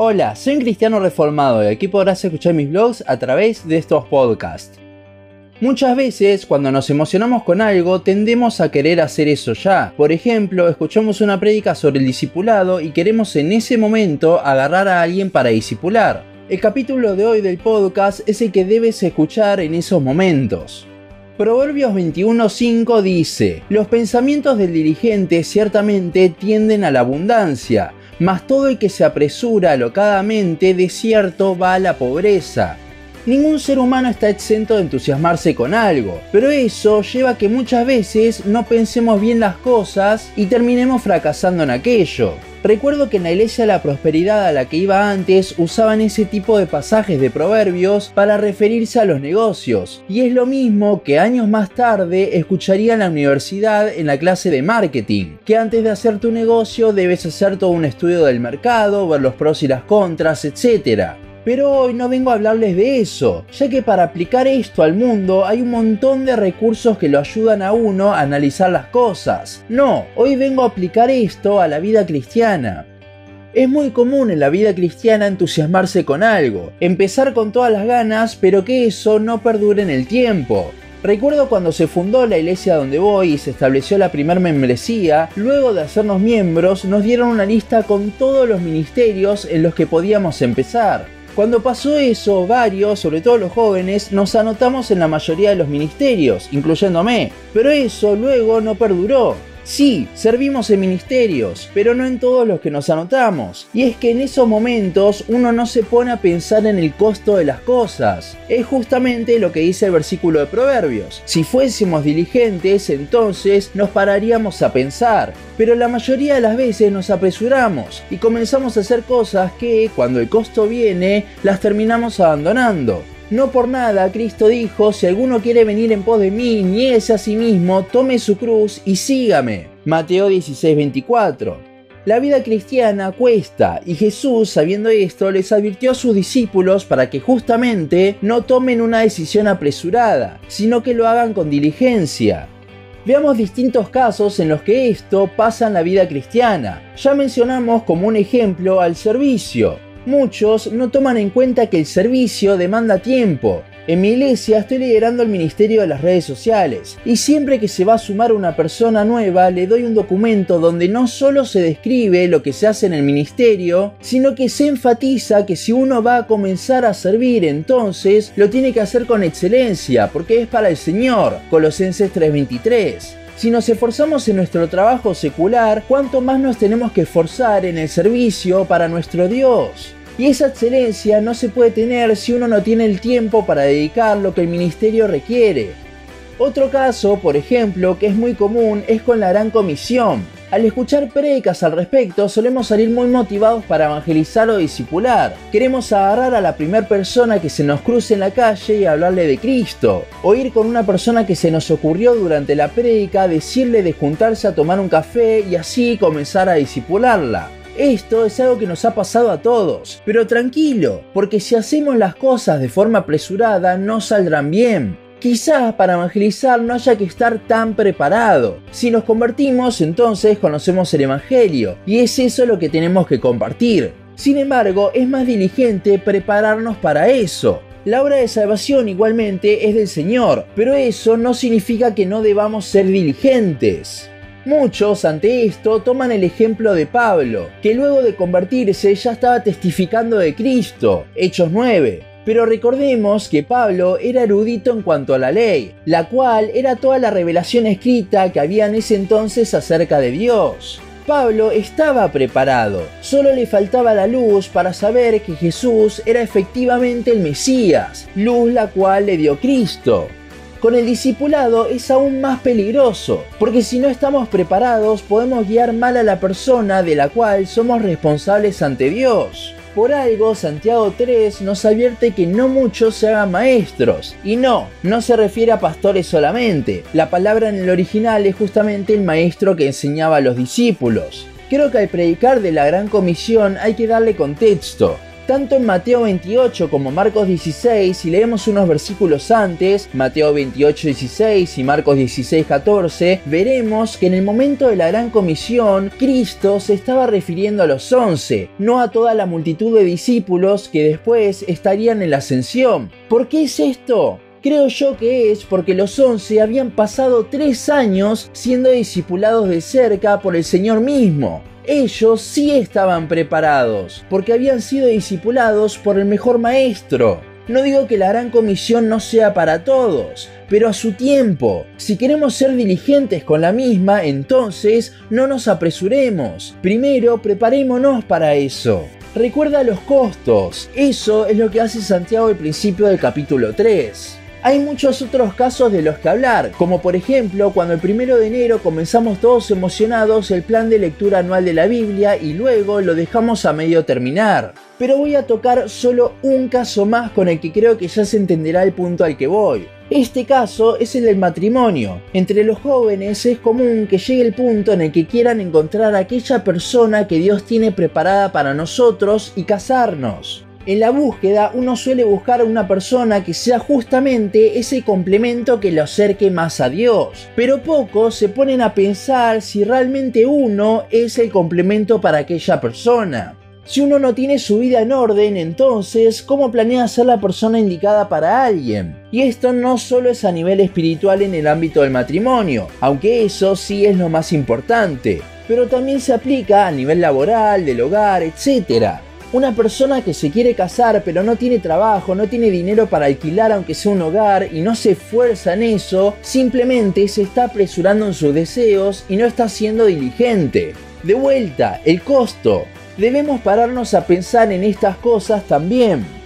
Hola, soy un cristiano reformado y aquí podrás escuchar mis vlogs a través de estos podcasts. Muchas veces cuando nos emocionamos con algo tendemos a querer hacer eso ya. Por ejemplo, escuchamos una prédica sobre el discipulado y queremos en ese momento agarrar a alguien para discipular. El capítulo de hoy del podcast es el que debes escuchar en esos momentos. Proverbios 21.5 dice, Los pensamientos del dirigente ciertamente tienden a la abundancia, mas todo el que se apresura alocadamente de cierto va a la pobreza. Ningún ser humano está exento de entusiasmarse con algo, pero eso lleva a que muchas veces no pensemos bien las cosas y terminemos fracasando en aquello. Recuerdo que en la iglesia de la prosperidad a la que iba antes usaban ese tipo de pasajes de proverbios para referirse a los negocios, y es lo mismo que años más tarde escucharía en la universidad en la clase de marketing, que antes de hacer tu negocio debes hacer todo un estudio del mercado, ver los pros y las contras, etc. Pero hoy no vengo a hablarles de eso, ya que para aplicar esto al mundo hay un montón de recursos que lo ayudan a uno a analizar las cosas. No, hoy vengo a aplicar esto a la vida cristiana. Es muy común en la vida cristiana entusiasmarse con algo, empezar con todas las ganas, pero que eso no perdure en el tiempo. Recuerdo cuando se fundó la iglesia donde voy y se estableció la primer membresía, luego de hacernos miembros nos dieron una lista con todos los ministerios en los que podíamos empezar. Cuando pasó eso, varios, sobre todo los jóvenes, nos anotamos en la mayoría de los ministerios, incluyéndome, pero eso luego no perduró. Sí, servimos en ministerios, pero no en todos los que nos anotamos. Y es que en esos momentos uno no se pone a pensar en el costo de las cosas. Es justamente lo que dice el versículo de Proverbios. Si fuésemos diligentes, entonces nos pararíamos a pensar. Pero la mayoría de las veces nos apresuramos y comenzamos a hacer cosas que, cuando el costo viene, las terminamos abandonando. No por nada Cristo dijo, si alguno quiere venir en pos de mí, niéguese a sí mismo, tome su cruz y sígame. Mateo 16:24. La vida cristiana cuesta y Jesús, sabiendo esto, les advirtió a sus discípulos para que justamente no tomen una decisión apresurada, sino que lo hagan con diligencia. Veamos distintos casos en los que esto pasa en la vida cristiana. Ya mencionamos como un ejemplo al servicio. Muchos no toman en cuenta que el servicio demanda tiempo. En mi iglesia estoy liderando el ministerio de las redes sociales y siempre que se va a sumar una persona nueva le doy un documento donde no solo se describe lo que se hace en el ministerio, sino que se enfatiza que si uno va a comenzar a servir entonces lo tiene que hacer con excelencia porque es para el Señor. Colosenses 3:23. Si nos esforzamos en nuestro trabajo secular, ¿cuánto más nos tenemos que esforzar en el servicio para nuestro Dios? Y esa excelencia no se puede tener si uno no tiene el tiempo para dedicar lo que el ministerio requiere. Otro caso, por ejemplo, que es muy común es con la gran comisión. Al escuchar predicas al respecto, solemos salir muy motivados para evangelizar o discipular. Queremos agarrar a la primera persona que se nos cruce en la calle y hablarle de Cristo. O ir con una persona que se nos ocurrió durante la prédica, decirle de juntarse a tomar un café y así comenzar a discipularla. Esto es algo que nos ha pasado a todos, pero tranquilo, porque si hacemos las cosas de forma apresurada no saldrán bien. Quizás para evangelizar no haya que estar tan preparado. Si nos convertimos, entonces conocemos el Evangelio, y es eso lo que tenemos que compartir. Sin embargo, es más diligente prepararnos para eso. La obra de salvación igualmente es del Señor, pero eso no significa que no debamos ser diligentes. Muchos ante esto toman el ejemplo de Pablo, que luego de convertirse ya estaba testificando de Cristo, Hechos 9. Pero recordemos que Pablo era erudito en cuanto a la ley, la cual era toda la revelación escrita que había en ese entonces acerca de Dios. Pablo estaba preparado, solo le faltaba la luz para saber que Jesús era efectivamente el Mesías, luz la cual le dio Cristo. Con el discipulado es aún más peligroso, porque si no estamos preparados podemos guiar mal a la persona de la cual somos responsables ante Dios. Por algo, Santiago 3 nos advierte que no muchos se hagan maestros. Y no, no se refiere a pastores solamente. La palabra en el original es justamente el maestro que enseñaba a los discípulos. Creo que al predicar de la gran comisión hay que darle contexto. Tanto en Mateo 28 como Marcos 16, si leemos unos versículos antes, Mateo 28, 16 y Marcos 16, 14, veremos que en el momento de la gran comisión, Cristo se estaba refiriendo a los once, no a toda la multitud de discípulos que después estarían en la ascensión. ¿Por qué es esto? Creo yo que es porque los once habían pasado tres años siendo discipulados de cerca por el Señor mismo. Ellos sí estaban preparados, porque habían sido discipulados por el mejor maestro. No digo que la gran comisión no sea para todos, pero a su tiempo. Si queremos ser diligentes con la misma, entonces no nos apresuremos. Primero, preparémonos para eso. Recuerda los costos. Eso es lo que hace Santiago al principio del capítulo 3. Hay muchos otros casos de los que hablar, como por ejemplo cuando el primero de enero comenzamos todos emocionados el plan de lectura anual de la Biblia y luego lo dejamos a medio terminar. Pero voy a tocar solo un caso más con el que creo que ya se entenderá el punto al que voy. Este caso es el del matrimonio. Entre los jóvenes es común que llegue el punto en el que quieran encontrar a aquella persona que Dios tiene preparada para nosotros y casarnos en la búsqueda uno suele buscar a una persona que sea justamente ese complemento que lo acerque más a Dios. Pero pocos se ponen a pensar si realmente uno es el complemento para aquella persona. Si uno no tiene su vida en orden, entonces, ¿cómo planea ser la persona indicada para alguien? Y esto no solo es a nivel espiritual en el ámbito del matrimonio, aunque eso sí es lo más importante, pero también se aplica a nivel laboral, del hogar, etc. Una persona que se quiere casar pero no tiene trabajo, no tiene dinero para alquilar aunque sea un hogar y no se esfuerza en eso, simplemente se está apresurando en sus deseos y no está siendo diligente. De vuelta, el costo. Debemos pararnos a pensar en estas cosas también.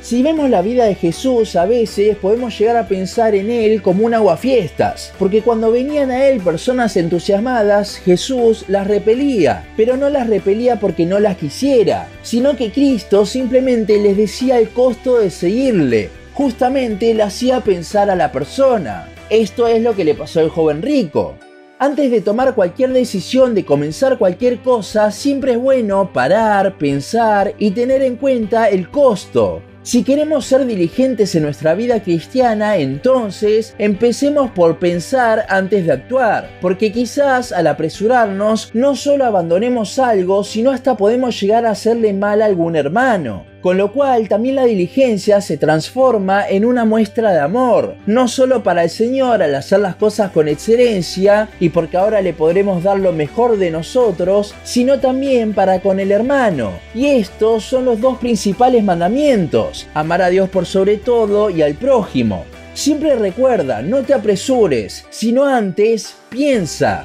Si vemos la vida de Jesús, a veces podemos llegar a pensar en Él como un aguafiestas, porque cuando venían a Él personas entusiasmadas, Jesús las repelía, pero no las repelía porque no las quisiera, sino que Cristo simplemente les decía el costo de seguirle, justamente le hacía pensar a la persona. Esto es lo que le pasó al joven rico. Antes de tomar cualquier decisión, de comenzar cualquier cosa, siempre es bueno parar, pensar y tener en cuenta el costo. Si queremos ser diligentes en nuestra vida cristiana, entonces empecemos por pensar antes de actuar, porque quizás al apresurarnos no solo abandonemos algo, sino hasta podemos llegar a hacerle mal a algún hermano. Con lo cual también la diligencia se transforma en una muestra de amor, no solo para el Señor al hacer las cosas con excelencia y porque ahora le podremos dar lo mejor de nosotros, sino también para con el hermano. Y estos son los dos principales mandamientos, amar a Dios por sobre todo y al prójimo. Siempre recuerda, no te apresures, sino antes piensa.